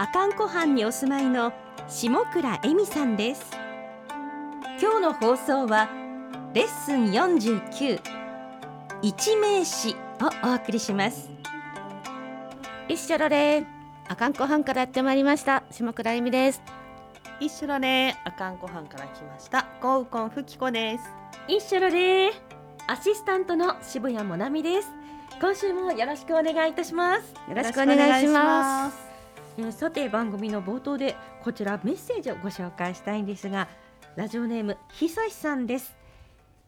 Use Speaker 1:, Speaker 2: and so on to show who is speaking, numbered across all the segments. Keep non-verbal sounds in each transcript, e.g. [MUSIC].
Speaker 1: 阿寒湖畔にお住まいの下倉恵美さんです。今日の放送はレッスン49一名詞をお送りします。
Speaker 2: 一緒だね。阿寒湖畔からやってまいりました。下倉恵美です。
Speaker 3: 一緒だね。阿寒湖畔から来ました。ゴウコンフキコです。
Speaker 1: 一緒だね。アシスタントの渋谷もなみです。今週もよろしくお願いいたします。
Speaker 2: よろしくお願いします
Speaker 1: えーさて番組の冒頭でこちらメッセージをご紹介したいんですがラジオネームひさしさんです。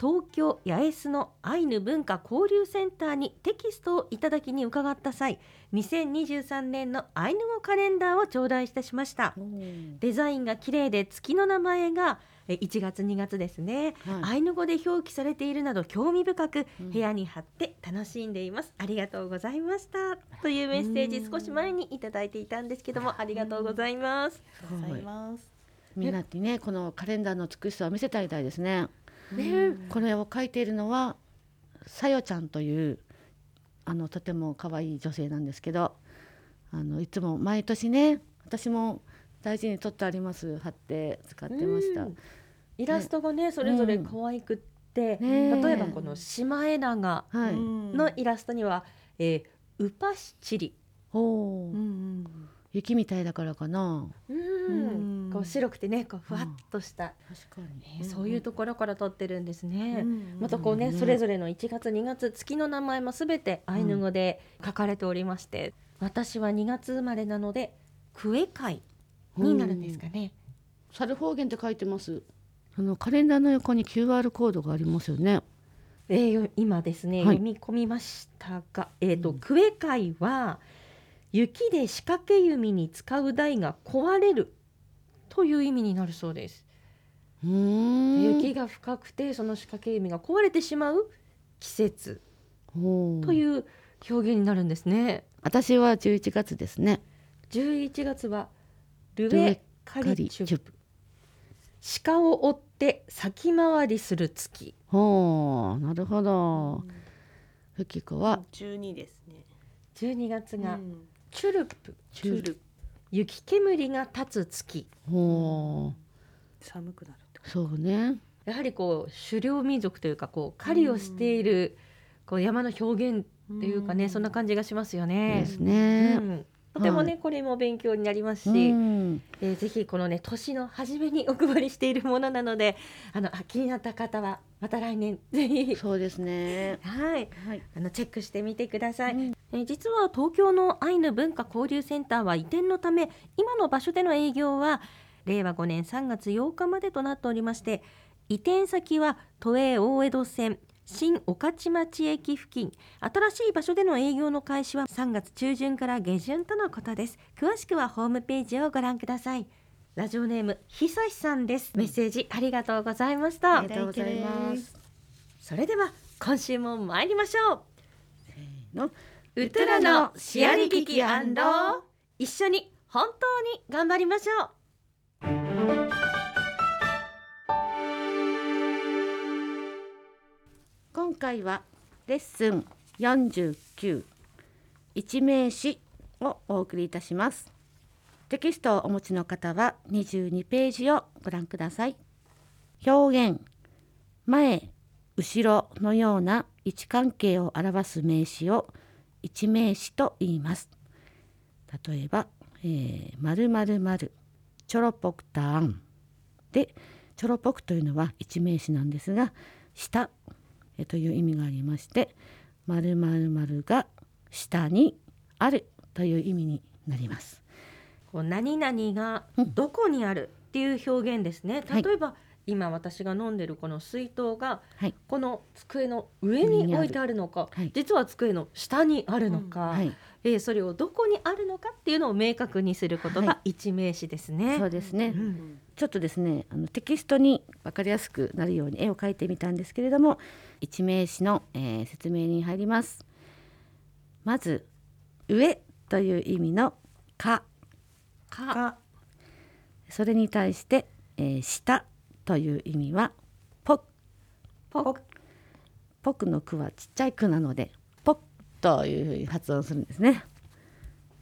Speaker 1: 東京八重洲のアイヌ文化交流センターにテキストをいただきに伺った際2023年のアイヌ語カレンダーを頂戴いたしました。デザインが綺麗で月の名前がえ1月2月ですね、
Speaker 2: はい。
Speaker 1: アイヌ語で表記されているなど興味深く
Speaker 2: うん。
Speaker 1: 部屋に貼って楽しんでいます、ありがとうございました。というメッセージ少し前にいただいていたんですけどもありがとうございます、
Speaker 3: ありがとうございます。
Speaker 2: みんなにねこのカレンダーの美しさを見せてあげたいですね
Speaker 1: ね。
Speaker 2: これを書いているのはさよちゃんというあのとても可愛い女性なんですけどあのいつも毎年ね私も大事に取ってあります貼って使ってました、
Speaker 1: うん。イラストがねそれぞれ可愛くって、
Speaker 2: ね。
Speaker 1: 例えばこのシマエナガ
Speaker 2: はい、
Speaker 1: のイラストには、えーウパシチリ、
Speaker 2: おー。
Speaker 3: うん
Speaker 2: 雪みたいだからかな。
Speaker 1: うん。
Speaker 3: うん。
Speaker 1: こう白くてねこうふわっとした、
Speaker 2: 確か
Speaker 1: えーそういうところから撮ってるんですね。
Speaker 3: うん。
Speaker 1: またこうね、
Speaker 2: うん。
Speaker 1: それぞれの1月2月月の名前もすべてアイヌ語で書かれておりまして、私は2月生まれなのでクエ会になるんですかね。
Speaker 2: 猿方言って書いてます。あのカレンダーの横に QR コードがありますよね。
Speaker 1: えーよ今ですね、
Speaker 2: はい。
Speaker 1: 読み込みましたが、えーと
Speaker 2: うん。
Speaker 1: クエ会は雪で仕掛け弓に使う台が壊れる。という意味になるそうです。
Speaker 2: うーん。
Speaker 1: 雪が深くてその仕掛け弓が壊れてしまう。季節。という表現になるんですね。
Speaker 2: 私は11月ですね。
Speaker 1: 11月はル
Speaker 2: ルエ
Speaker 1: エカリチュプ。鹿を追って先回りする月。
Speaker 2: ほうなるほど。ふきこは？
Speaker 3: 十二ですね。
Speaker 1: 12月が
Speaker 3: うん
Speaker 1: チュルプ
Speaker 2: チュル
Speaker 1: 雪煙が立つ月。
Speaker 2: ほう。
Speaker 3: 寒くなるってこ
Speaker 2: そうね。
Speaker 1: やはりこう狩猟民族というかこう狩りをしているこう山の表現
Speaker 3: と
Speaker 1: っていうかね、そんな感じがしますよね。
Speaker 2: で。すね。
Speaker 1: うんとてもね、
Speaker 2: は
Speaker 1: これも勉強になります
Speaker 2: う
Speaker 1: し、
Speaker 2: ん。
Speaker 1: えーぜひこのね年の初めにお配りしているものなのであのあ気になった方はまた来年ぜひ。
Speaker 2: そうですね。
Speaker 1: はい。
Speaker 2: はい。
Speaker 1: あのチェックしてみてください、
Speaker 2: うん
Speaker 1: えー実は東京のアイヌ文化交流センターは移転のため今の場所での営業は令和5年3月8日までとなっておりまして移転先は都営大江戸線新御徒町駅付近。新しい場所での営業の開始は3月中旬から下旬とのことです。詳しくはホームページをご覧ください。ラジオネームひさしさんです。メッセージありがとうございました。
Speaker 2: ありがとうございます。
Speaker 1: それでは今週も参りましょう。
Speaker 2: の。
Speaker 1: ウトラのシアリキキ一緒に本当に頑張りましょう
Speaker 2: 今回はレッスン49一名詞をお送りいたします。テキストをお持ちの方は22ページをご覧ください。表現前後ろのような位置関係を表す名詞を一名詞と言います。例えば、えー、〇〇〇チョロポクターン。でチョロポクというのは一名詞なんですが下えという意味がありまして〇〇〇が下にあるという意味になります。
Speaker 1: こう何々がどこにあるっていう表現ですね、
Speaker 2: はい。
Speaker 1: 例えば今私が飲んでるこの水筒が
Speaker 2: はい。
Speaker 1: この机の上に置いてあるのか、
Speaker 2: はい。
Speaker 1: 実は机の下にあるのか、
Speaker 2: はい
Speaker 1: えーそれをどこにあるのかっていうのを明確にすること
Speaker 2: は
Speaker 1: が一名詞ですね。
Speaker 2: そうですね、
Speaker 1: うん。
Speaker 2: ちょっとですねあのテキストに分かりやすくなるように絵を描いてみたんですけれども一名詞の、えー説明に入ります。まず上という意味のか。
Speaker 1: か。
Speaker 3: か。
Speaker 2: それに対して、えー下という意味はぽ
Speaker 1: ぽ
Speaker 2: ぽくの句はちっちゃい句なのでぽというふうに発音するんですね、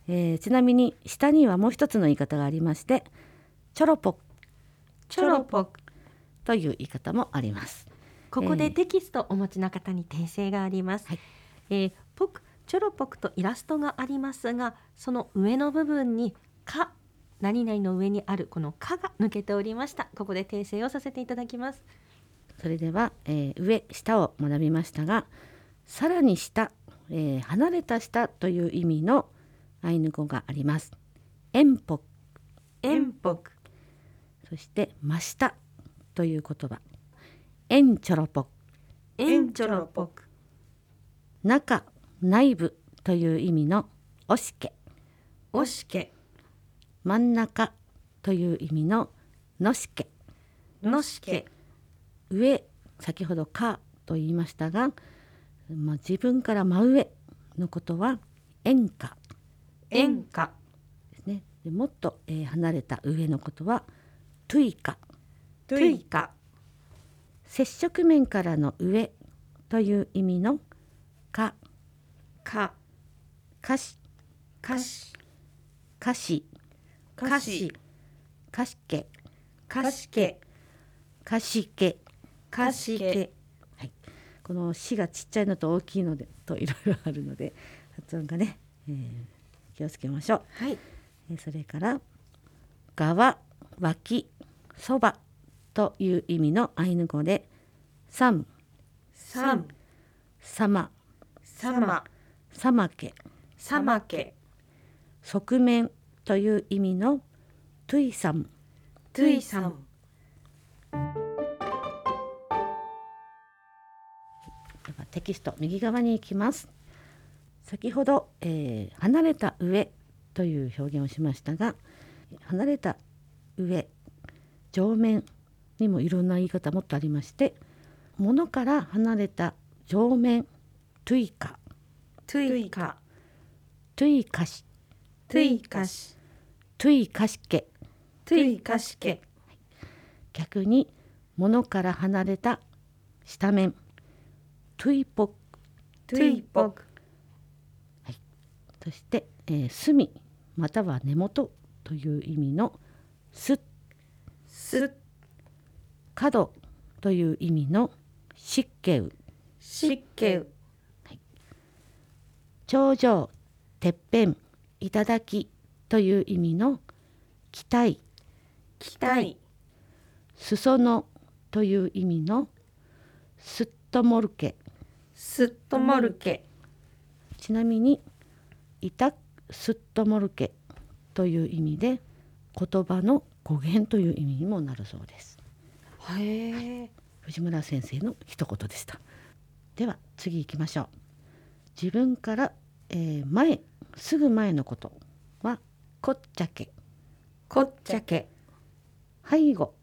Speaker 2: えーちなみに下にはもう一つの言い方がありましてちょろぽ
Speaker 1: ちょろぽく
Speaker 2: という言い方もあります
Speaker 1: ここで
Speaker 2: えー
Speaker 1: テキストお持ちの方に訂正があります。
Speaker 2: はい
Speaker 1: えーぽくちょろぽくとイラストがありますが、その上の部分にか何々の上にあるこのかが抜けておりました。ここで訂正をさせていただきます。
Speaker 2: それでは、えー上下を学びましたがさらに下、えー離れた下という意味のアイヌ語があります。遠北
Speaker 1: 遠北
Speaker 2: そして真下という言葉。遠ちょろぽ
Speaker 1: 遠ちょろぽく。
Speaker 2: 中内部という意味のおしけ。
Speaker 1: おしけ。
Speaker 2: 真ん中という意味のノシケ。
Speaker 1: ノシケ。
Speaker 2: 上先ほどカと言いましたが、まあ、自分から真上のことはエン
Speaker 1: カ、エンカ。
Speaker 2: ですね。でもっと、えー離れた上のことはトゥイカ。
Speaker 1: トゥイ。カ。
Speaker 2: 接触面からの上という意味のカ。
Speaker 1: カ。
Speaker 2: かし。
Speaker 1: かし。
Speaker 2: かし。
Speaker 1: かし。
Speaker 2: かしけ。
Speaker 1: かしけ。
Speaker 2: かしけ。
Speaker 1: かしけ
Speaker 2: この「し」がちっちゃいのと大きいのでといろいろあるので [LAUGHS] 発音がね、えー気をつけましょう。
Speaker 1: はい。
Speaker 2: えーそれから「側」「脇」「そば」という意味のアイヌ語で「さん
Speaker 1: 」サム「
Speaker 2: サマ」
Speaker 1: サマ「
Speaker 2: サマケ」
Speaker 1: サマケ「
Speaker 2: 側面」という意味の「トゥイサム。
Speaker 1: トゥイ
Speaker 2: サム」テキスト右側に行きます。先ほど、えー離れた上という表現をしましたが離れた上上面にもいろんな言い方もっとありまして物から離れた上面トゥイカ
Speaker 1: トゥイカ
Speaker 2: トゥイカシ
Speaker 1: トゥイカシ
Speaker 2: トゥイカシケ
Speaker 1: トゥイカシケ
Speaker 2: 逆に物から離れた下面トゥイポク
Speaker 1: トゥイポク。
Speaker 2: そして、えー隅または根元という意味のす
Speaker 1: す
Speaker 2: 角という意味の湿気
Speaker 1: 湿気
Speaker 2: 頂上てっぺん頂きという意味の期待。
Speaker 1: 期待。
Speaker 2: 裾野という意味のすっともるけ
Speaker 1: すっともるけ。
Speaker 2: ちなみにいたすっともるけという意味で言葉の語源という意味にもなるそうです。
Speaker 1: へえ。
Speaker 2: 藤村先生の一言でした。では次行きましょう。自分から、えー前すぐ前のことはこっちゃけ。
Speaker 1: こっちゃけ。
Speaker 2: 背後。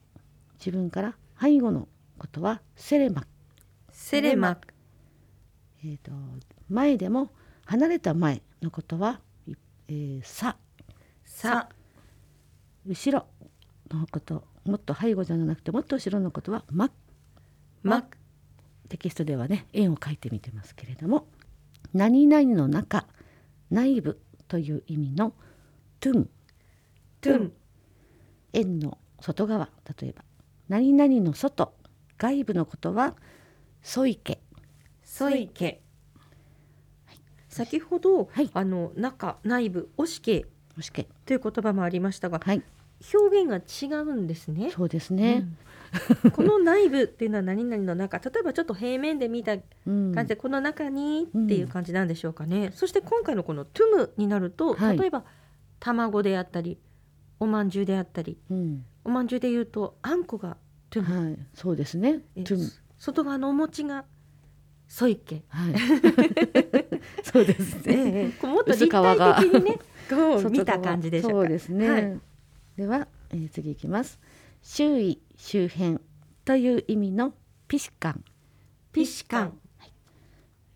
Speaker 2: 自分から背後のことはセレマ、
Speaker 1: セレマ
Speaker 2: えー、と前でも離れた前のことは、えーさ。
Speaker 1: さ。
Speaker 2: 後ろのこともっと背後じゃなくてもっと後ろのことはま。
Speaker 1: ま。
Speaker 2: テキストではね円を描いてみてますけれども何々の中内部という意味のトゥン。
Speaker 1: トゥン。
Speaker 2: 円の外側例えば。何々の外外部のことはソイケ
Speaker 1: そい。け先ほど、
Speaker 2: はい。
Speaker 1: あの中内部おしけ。という言葉もありましたが
Speaker 2: はい。
Speaker 1: 表現が違うんですね。
Speaker 2: そうですね、
Speaker 1: うん。[LAUGHS] この内部っていうのは何々の中。例えばちょっと平面で見た
Speaker 2: うん。
Speaker 1: 感じでこの中にっていう感じなんでしょうかね、そして今回のこのトゥムになると、
Speaker 2: はい。
Speaker 1: 例えば卵であったりおまんじゅうであったり。
Speaker 2: うん。
Speaker 1: おまんじゅうでいうとあんこがトゥム、
Speaker 2: はい。そうですね。
Speaker 1: 外側のお餅がソイケ
Speaker 2: はい。[LAUGHS] そうですね。
Speaker 1: こうもっと立体的にねこう見た感じでしょうか。
Speaker 2: そうですね、
Speaker 1: はい。
Speaker 2: では、えー次いきます。周囲周辺という意味のピシカン、
Speaker 1: ピシカン。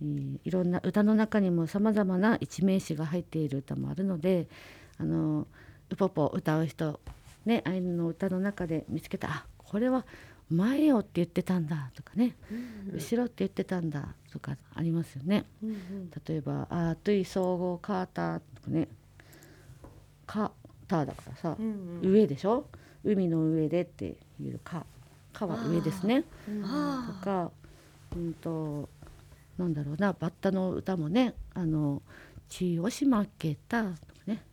Speaker 2: えーいろんな歌の中にもさまざまな一名詞が入っている歌もあるのであのウポポ歌う人ねアイヌの歌の中で見つけたあこれは前よって言ってたんだとかね、後ろって言ってたんだとかありますよね。例えば「あートゥイ総合カーター」とかね「カター」だからさ、上でしょ？海の上でっていう「か」「か」は上ですね。と
Speaker 1: あ
Speaker 2: かうんとなんだろうなバッタの歌もね「あの血をしまけた」とかね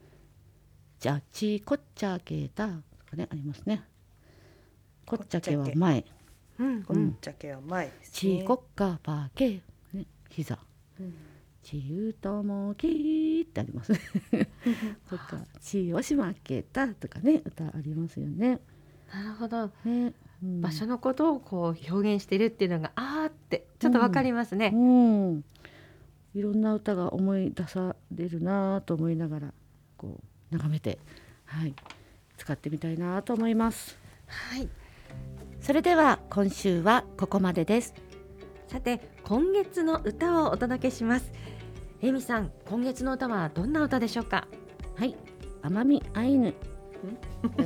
Speaker 2: 「じゃあ血こっちゃけた」とかねありますね。こっちゃけは前
Speaker 1: ーうん
Speaker 3: こっちゃけは前
Speaker 2: ち
Speaker 3: ね。
Speaker 2: こっかばけ、ね、膝。
Speaker 3: うん
Speaker 2: ちゆともきってありますね。[LAUGHS] とか、ちをしまけたとかね、歌ありますよね。
Speaker 1: なるほど
Speaker 2: ね、うん
Speaker 1: 場所のことをこう表現してるっていうのがあーってちょっとわかりますね、
Speaker 2: うん、いろんな歌が思い出されるなと思いながら、こう眺めて、はい、使ってみたいなと思います。
Speaker 1: はい
Speaker 2: それでは今週はここまでです。
Speaker 1: さて今月の歌をお届けしますえみさん今月の歌はどんな歌でしょうか？
Speaker 2: はい、奄美アイヌ。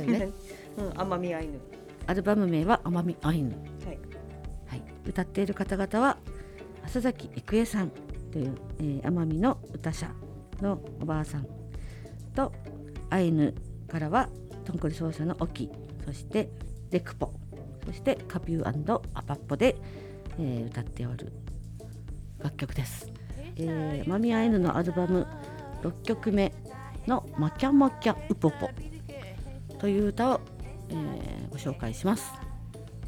Speaker 2: ね
Speaker 3: うん、[LAUGHS] 奄美アイヌ。
Speaker 2: アルバム名は奄美アイヌ。
Speaker 3: はい。
Speaker 2: はい、歌っている方々は浅崎郁恵さんという、えー奄美の歌者のおばあさんとアイヌからはトンコリ奏者のオキそしてデクポそしてカピューアパッポで、えー歌っておる楽曲です。えー、マミアイヌのアルバム6曲目の「マキャマキャウポポ」という歌を、えーご紹介します。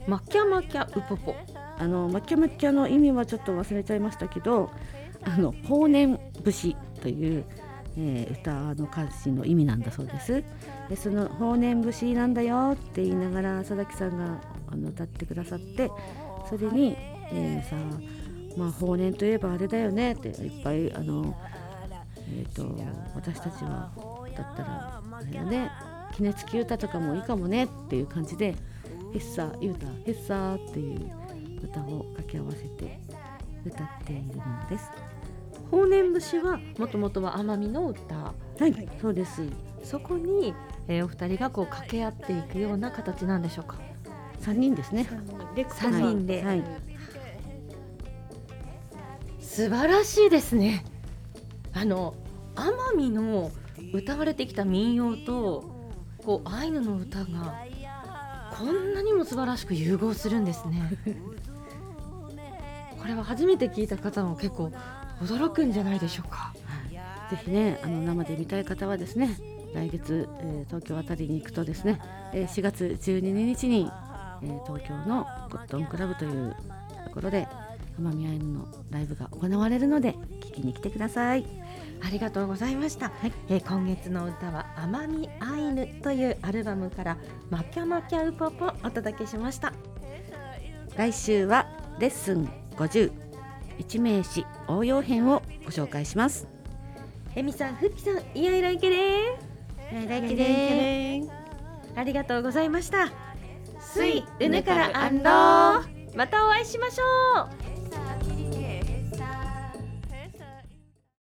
Speaker 1: マキャマキャウポポ
Speaker 2: あのマキャマキャの意味はちょっと忘れちゃいましたけどあの法然節という、えー歌の歌詞の意味なんだそうですでその法然節なんだよって言いながら佐々木さんがあの歌ってくださってそれに、えーさまあ法然といえばあれだよねっていっぱいあのえー、と私たちはだったらあれだね杵付き歌とかもいいかもねっていう感じで「ヘッサー言うたヘッサー」っていう歌を掛け合わせて歌っているものです。
Speaker 1: 法然節はもともとは奄美の歌。
Speaker 2: はい、そうです。
Speaker 1: そこに、えーお二人がこう掛け合っていくような形なんでしょうか。
Speaker 2: 三人ですね。
Speaker 3: で。
Speaker 1: 三人で。
Speaker 2: はい、
Speaker 1: 素晴らしいですね。あの奄美の歌われてきた民謡とこうアイヌの歌がこんなにも素晴らしく融合するんですね。[LAUGHS] これは初めて聞いた方も結構驚くんじゃないでしょうか。
Speaker 2: ぜひね、あの生で見たい方はですね、来月、えー東京あたりに行くとですね、えー4月12日に、えー東京のゴッドンクラブというところで奄美アイヌのライブが行われるので聞きに来てください。
Speaker 1: ありがとうございました、えー今月の歌は奄美アイヌというアルバムからマキャマキャウポポお届けしました。
Speaker 2: 来週はレッスン50一名詞応用編をご紹介します。
Speaker 1: えみさんふっきさんいやいらいけれ
Speaker 2: 来
Speaker 1: 期でありがとうございました。すいうぬからあんろまたお会いしましょう